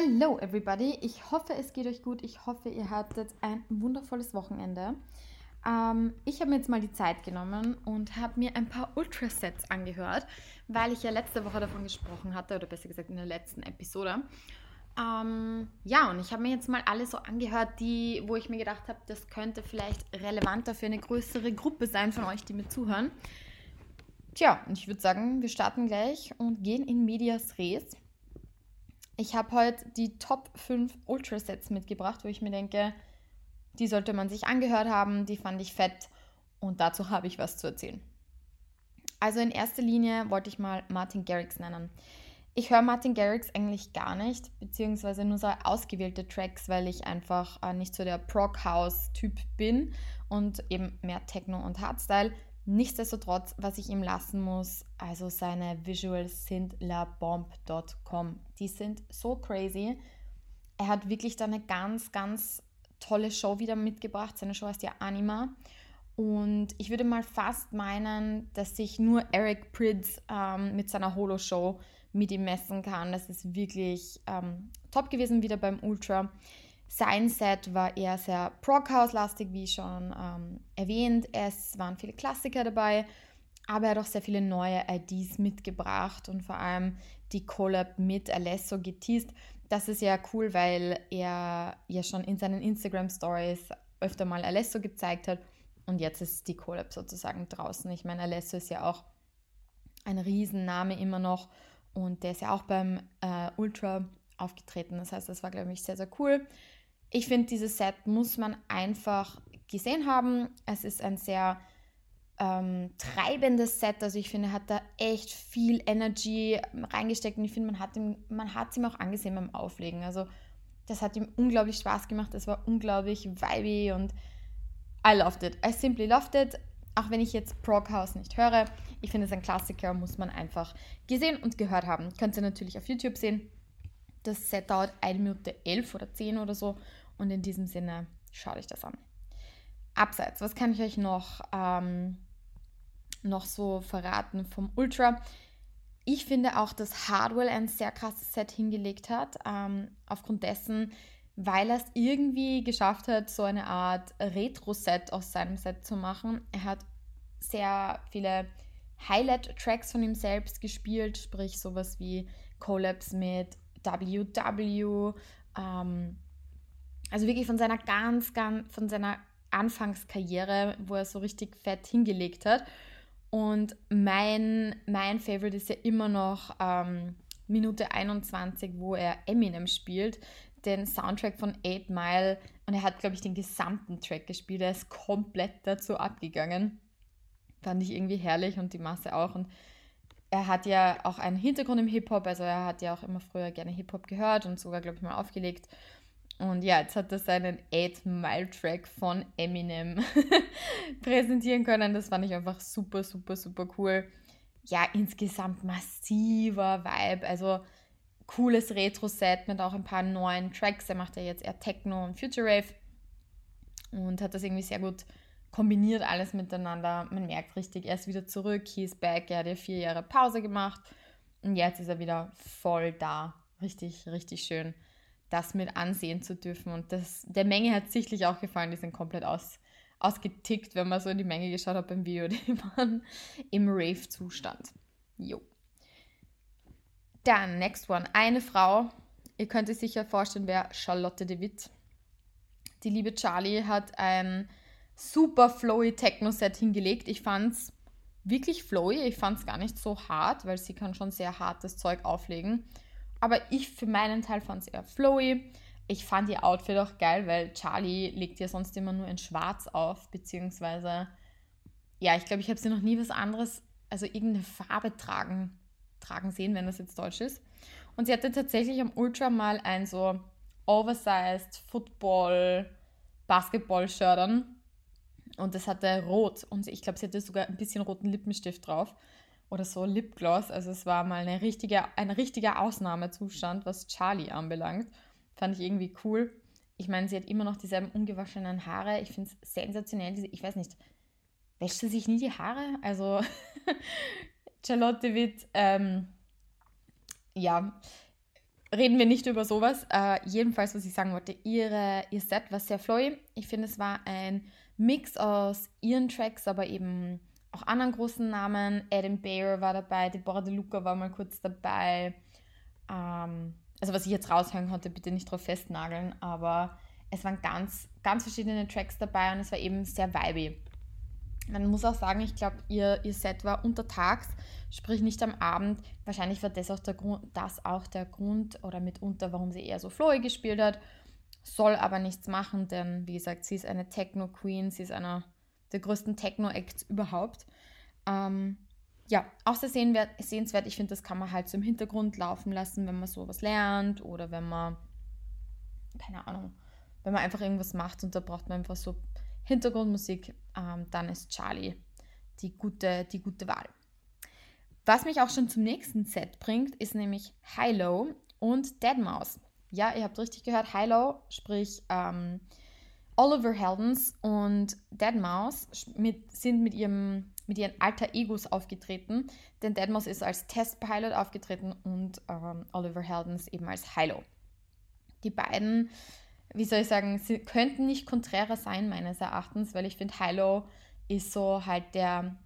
Hello everybody, ich hoffe es geht euch gut, ich hoffe ihr hattet ein wundervolles Wochenende. Ähm, ich habe mir jetzt mal die Zeit genommen und habe mir ein paar Ultrasets angehört, weil ich ja letzte Woche davon gesprochen hatte, oder besser gesagt in der letzten Episode. Ähm, ja, und ich habe mir jetzt mal alle so angehört, die, wo ich mir gedacht habe, das könnte vielleicht relevanter für eine größere Gruppe sein von euch, die mir zuhören. Tja, und ich würde sagen, wir starten gleich und gehen in Medias Res. Ich habe heute die Top 5 Ultrasets mitgebracht, wo ich mir denke, die sollte man sich angehört haben, die fand ich fett und dazu habe ich was zu erzählen. Also in erster Linie wollte ich mal Martin Garrix nennen. Ich höre Martin Garrix eigentlich gar nicht, beziehungsweise nur so ausgewählte Tracks, weil ich einfach äh, nicht so der Prog House-Typ bin und eben mehr Techno und Hardstyle. Nichtsdestotrotz, was ich ihm lassen muss, also seine Visuals sind labomb.com. Die sind so crazy. Er hat wirklich da eine ganz, ganz tolle Show wieder mitgebracht. Seine Show heißt ja Anima. Und ich würde mal fast meinen, dass sich nur Eric Prydz ähm, mit seiner Holo-Show mit ihm messen kann. Das ist wirklich ähm, top gewesen wieder beim Ultra. Sein Set war eher sehr Prog-House-lastig, wie schon ähm, erwähnt. Es waren viele Klassiker dabei, aber er hat auch sehr viele neue IDs mitgebracht und vor allem die Collab mit Alesso geteased. Das ist ja cool, weil er ja schon in seinen Instagram-Stories öfter mal Alesso gezeigt hat und jetzt ist die Collab sozusagen draußen. Ich meine, Alesso ist ja auch ein Riesenname immer noch und der ist ja auch beim äh, Ultra aufgetreten. Das heißt, das war, glaube ich, sehr, sehr cool. Ich finde, dieses Set muss man einfach gesehen haben. Es ist ein sehr ähm, treibendes Set. Also ich finde, hat da echt viel Energy reingesteckt und ich finde, man hat ihm, man hat ihm auch angesehen beim Auflegen. Also das hat ihm unglaublich Spaß gemacht. Es war unglaublich vibey und I loved it. I simply loved it. Auch wenn ich jetzt Prog House nicht höre, ich finde es ein Klassiker, muss man einfach gesehen und gehört haben. Könnt ihr natürlich auf YouTube sehen. Das Set dauert 1 Minute 11 oder 10 oder so. Und in diesem Sinne, schaut euch das an. Abseits, was kann ich euch noch, ähm, noch so verraten vom Ultra? Ich finde auch, dass Hardwell ein sehr krasses Set hingelegt hat. Ähm, aufgrund dessen, weil er es irgendwie geschafft hat, so eine Art Retro-Set aus seinem Set zu machen. Er hat sehr viele Highlight-Tracks von ihm selbst gespielt, sprich sowas wie Collabs mit WW, ähm, also wirklich von seiner ganz, ganz, von seiner Anfangskarriere, wo er so richtig fett hingelegt hat. Und mein, mein Favorite ist ja immer noch ähm, Minute 21, wo er Eminem spielt, den Soundtrack von 8 Mile. Und er hat, glaube ich, den gesamten Track gespielt. Er ist komplett dazu abgegangen. Fand ich irgendwie herrlich und die Masse auch. Und er hat ja auch einen Hintergrund im Hip-Hop, also er hat ja auch immer früher gerne Hip-Hop gehört und sogar, glaube ich, mal aufgelegt. Und ja, jetzt hat er seinen 8-Mile-Track von Eminem präsentieren können. Das fand ich einfach super, super, super cool. Ja, insgesamt massiver Vibe. Also cooles Retro-Set mit auch ein paar neuen Tracks. Er macht ja jetzt eher Techno und Future Rave und hat das irgendwie sehr gut kombiniert alles miteinander. Man merkt richtig, er ist wieder zurück, he is back. Er hat ja vier Jahre Pause gemacht und jetzt ist er wieder voll da. Richtig, richtig schön, das mit ansehen zu dürfen. Und das, der Menge hat sichtlich auch gefallen, die sind komplett aus, ausgetickt, wenn man so in die Menge geschaut hat beim Video. Die waren im Rave-Zustand. Jo. Dann, next one. Eine Frau, ihr könnt euch sicher vorstellen, wer Charlotte de Witt. Die liebe Charlie hat ein super flowy Techno-Set hingelegt. Ich fand es wirklich flowy. Ich fand es gar nicht so hart, weil sie kann schon sehr hartes Zeug auflegen. Aber ich für meinen Teil fand es eher flowy. Ich fand ihr Outfit auch geil, weil Charlie legt ja sonst immer nur in Schwarz auf, beziehungsweise, ja, ich glaube, ich habe sie noch nie was anderes, also irgendeine Farbe tragen, tragen sehen, wenn das jetzt Deutsch ist. Und sie hatte tatsächlich am Ultra mal ein so oversized Football Basketball-Shirt an und das hatte rot. Und ich glaube, sie hatte sogar ein bisschen roten Lippenstift drauf. Oder so Lipgloss. Also es war mal eine richtige, ein richtiger Ausnahmezustand, was Charlie anbelangt. Fand ich irgendwie cool. Ich meine, sie hat immer noch dieselben ungewaschenen Haare. Ich finde es sensationell. Ich weiß nicht, wäscht sie sich nie die Haare? Also Charlotte wird, ähm, ja, reden wir nicht über sowas. Äh, jedenfalls, was ich sagen wollte, ihre, ihr Set war sehr flowy. Ich finde, es war ein Mix aus ihren Tracks, aber eben auch anderen großen Namen. Adam Bayer war dabei, Deborah De Luca war mal kurz dabei. Ähm, also was ich jetzt raushören konnte, bitte nicht drauf festnageln, aber es waren ganz, ganz verschiedene Tracks dabei und es war eben sehr vibey. Man muss auch sagen, ich glaube, ihr, ihr Set war untertags, sprich nicht am Abend. Wahrscheinlich war das auch der Grund, das auch der Grund oder mitunter, warum sie eher so flowy gespielt hat. Soll aber nichts machen, denn wie gesagt, sie ist eine Techno-Queen, sie ist einer der größten Techno-Acts überhaupt. Ähm, ja, auch sehr sehenswert. Ich finde, das kann man halt so im Hintergrund laufen lassen, wenn man sowas lernt oder wenn man, keine Ahnung, wenn man einfach irgendwas macht und da braucht man einfach so Hintergrundmusik, ähm, dann ist Charlie die gute, die gute Wahl. Was mich auch schon zum nächsten Set bringt, ist nämlich Hilo und Deadmau5. Ja, ihr habt richtig gehört, Hilo, sprich ähm, Oliver Heldens und Deadmau5 mit, sind mit, ihrem, mit ihren alter Egos aufgetreten, denn Deadmau5 ist als Testpilot aufgetreten und ähm, Oliver Heldens eben als Hilo. Die beiden wie soll ich sagen, sie könnten nicht konträrer sein, meines Erachtens, weil ich finde, Hilo ist so halt der,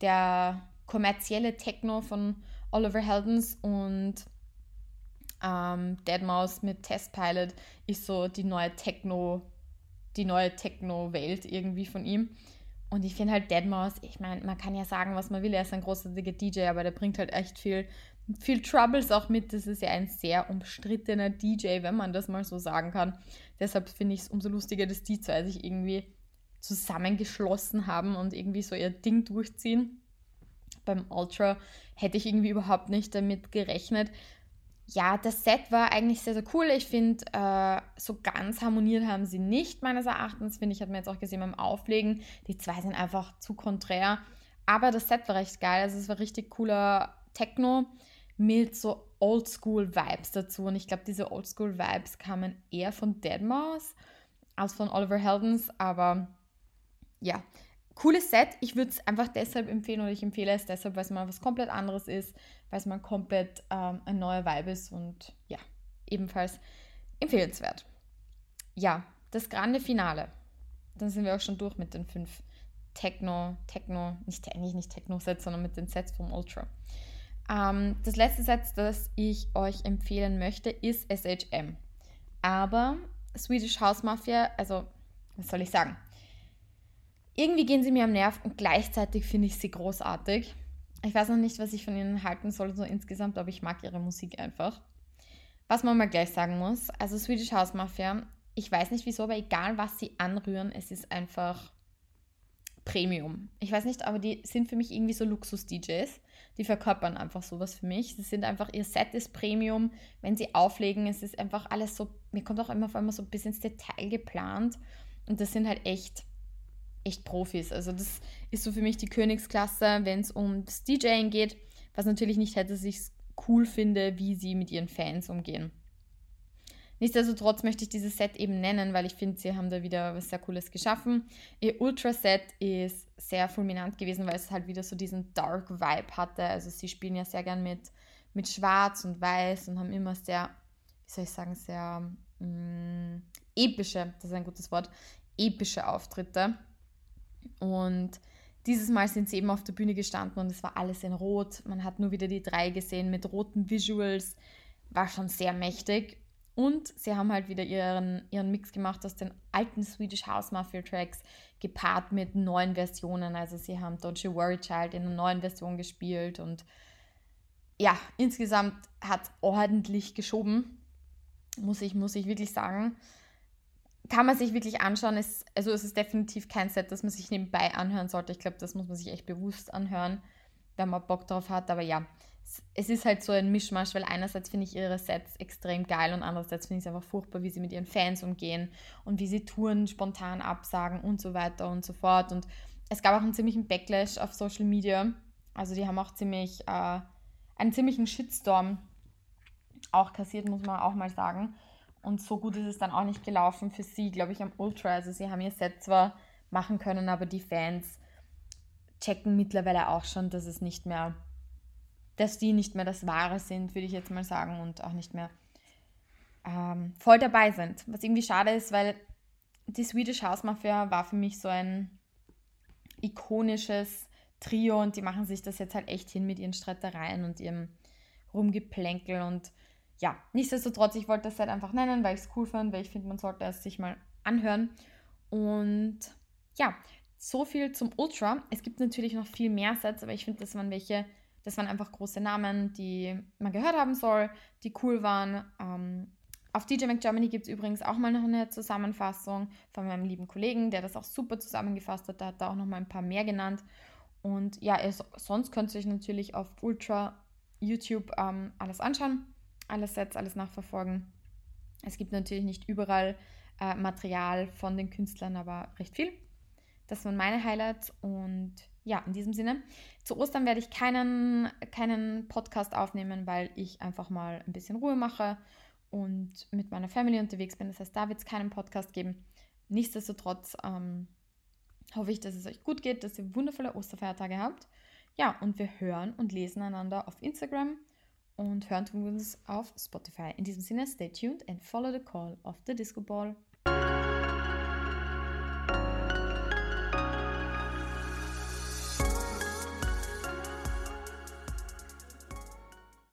der kommerzielle Techno von Oliver Heldens und ähm, Deadmau5 mit Testpilot ist so die neue Techno, die neue Techno-Welt irgendwie von ihm. Und ich finde halt Deadmau5, ich meine, man kann ja sagen, was man will, er ist ein großartiger DJ, aber der bringt halt echt viel viel Troubles auch mit. Das ist ja ein sehr umstrittener DJ, wenn man das mal so sagen kann. Deshalb finde ich es umso lustiger, dass die zwei sich irgendwie zusammengeschlossen haben und irgendwie so ihr Ding durchziehen. Beim Ultra hätte ich irgendwie überhaupt nicht damit gerechnet. Ja, das Set war eigentlich sehr, sehr cool. Ich finde, äh, so ganz harmoniert haben sie nicht, meines Erachtens. Finde ich, hat man jetzt auch gesehen beim Auflegen. Die zwei sind einfach zu konträr. Aber das Set war recht geil. Also, es war richtig cooler Techno mit so Oldschool-Vibes dazu. Und ich glaube, diese Oldschool-Vibes kamen eher von Deadmau5 als von Oliver Heldens. Aber ja, cooles Set. Ich würde es einfach deshalb empfehlen oder ich empfehle es deshalb, weil es mal was komplett anderes ist, weil es mal komplett ähm, ein neuer Vibe ist und ja, ebenfalls empfehlenswert. Ja, das grande Finale. Dann sind wir auch schon durch mit den fünf Techno, Techno, nicht eigentlich nicht Techno-Sets, sondern mit den Sets vom Ultra. Ähm, das letzte Satz, das ich euch empfehlen möchte, ist SHM. Aber Swedish House Mafia, also was soll ich sagen? Irgendwie gehen sie mir am Nerv und gleichzeitig finde ich sie großartig. Ich weiß noch nicht, was ich von ihnen halten soll, so insgesamt, aber ich mag ihre Musik einfach. Was man mal gleich sagen muss, also Swedish House Mafia, ich weiß nicht wieso, aber egal was sie anrühren, es ist einfach Premium. Ich weiß nicht, aber die sind für mich irgendwie so Luxus-DJs die verkörpern einfach sowas für mich. Sie sind einfach, ihr Set ist Premium. Wenn sie auflegen, es ist einfach alles so, mir kommt auch immer vor allem so bisschen ins Detail geplant. Und das sind halt echt, echt Profis. Also das ist so für mich die Königsklasse, wenn es ums DJing geht, was natürlich nicht hätte, dass ich es cool finde, wie sie mit ihren Fans umgehen. Nichtsdestotrotz möchte ich dieses Set eben nennen, weil ich finde, sie haben da wieder was sehr Cooles geschaffen. Ihr Ultra-Set ist sehr fulminant gewesen, weil es halt wieder so diesen Dark Vibe hatte. Also sie spielen ja sehr gern mit, mit Schwarz und Weiß und haben immer sehr, wie soll ich sagen, sehr mh, mm, epische, das ist ein gutes Wort, epische Auftritte. Und dieses Mal sind sie eben auf der Bühne gestanden und es war alles in Rot. Man hat nur wieder die drei gesehen mit roten Visuals. War schon sehr mächtig. Und sie haben halt wieder ihren, ihren Mix gemacht aus den alten Swedish House Mafia Tracks, gepaart mit neuen Versionen. Also sie haben Don't You Worry Child in einer neuen Version gespielt und ja, insgesamt hat ordentlich geschoben, muss ich, muss ich wirklich sagen. Kann man sich wirklich anschauen. Es, also es ist definitiv kein Set, das man sich nebenbei anhören sollte. Ich glaube, das muss man sich echt bewusst anhören, wenn man Bock drauf hat. Aber ja, es ist halt so ein Mischmasch, weil einerseits finde ich ihre Sets extrem geil und andererseits finde ich es einfach furchtbar, wie sie mit ihren Fans umgehen und wie sie Touren spontan absagen und so weiter und so fort. Und es gab auch einen ziemlichen Backlash auf Social Media. Also die haben auch ziemlich äh, einen ziemlichen Shitstorm auch kassiert, muss man auch mal sagen. Und so gut ist es dann auch nicht gelaufen für sie, glaube ich, am Ultra. Also sie haben ihr Set zwar machen können, aber die Fans checken mittlerweile auch schon, dass es nicht mehr dass die nicht mehr das Wahre sind, würde ich jetzt mal sagen, und auch nicht mehr ähm, voll dabei sind. Was irgendwie schade ist, weil die Swedish House Mafia war für mich so ein ikonisches Trio und die machen sich das jetzt halt echt hin mit ihren Streitereien und ihrem Rumgeplänkel und ja, nichtsdestotrotz, ich wollte das halt einfach nennen, weil ich es cool fand, weil ich finde, man sollte es sich mal anhören. Und ja, so viel zum Ultra. Es gibt natürlich noch viel mehr Sets, aber ich finde, das waren welche, das waren einfach große Namen, die man gehört haben soll, die cool waren. Ähm, auf DJ Mac Germany gibt es übrigens auch mal noch eine Zusammenfassung von meinem lieben Kollegen, der das auch super zusammengefasst hat. Da hat er auch noch mal ein paar mehr genannt. Und ja, es, sonst könnt ihr euch natürlich auf Ultra YouTube ähm, alles anschauen, alle Sets, alles nachverfolgen. Es gibt natürlich nicht überall äh, Material von den Künstlern, aber recht viel. Das waren meine Highlights und ja, in diesem Sinne. Zu Ostern werde ich keinen, keinen Podcast aufnehmen, weil ich einfach mal ein bisschen Ruhe mache und mit meiner Family unterwegs bin. Das heißt, da wird es keinen Podcast geben. Nichtsdestotrotz ähm, hoffe ich, dass es euch gut geht, dass ihr wundervolle Osterfeiertage habt. Ja, und wir hören und lesen einander auf Instagram und hören tun wir uns auf Spotify. In diesem Sinne, stay tuned and follow the call of the Disco Ball.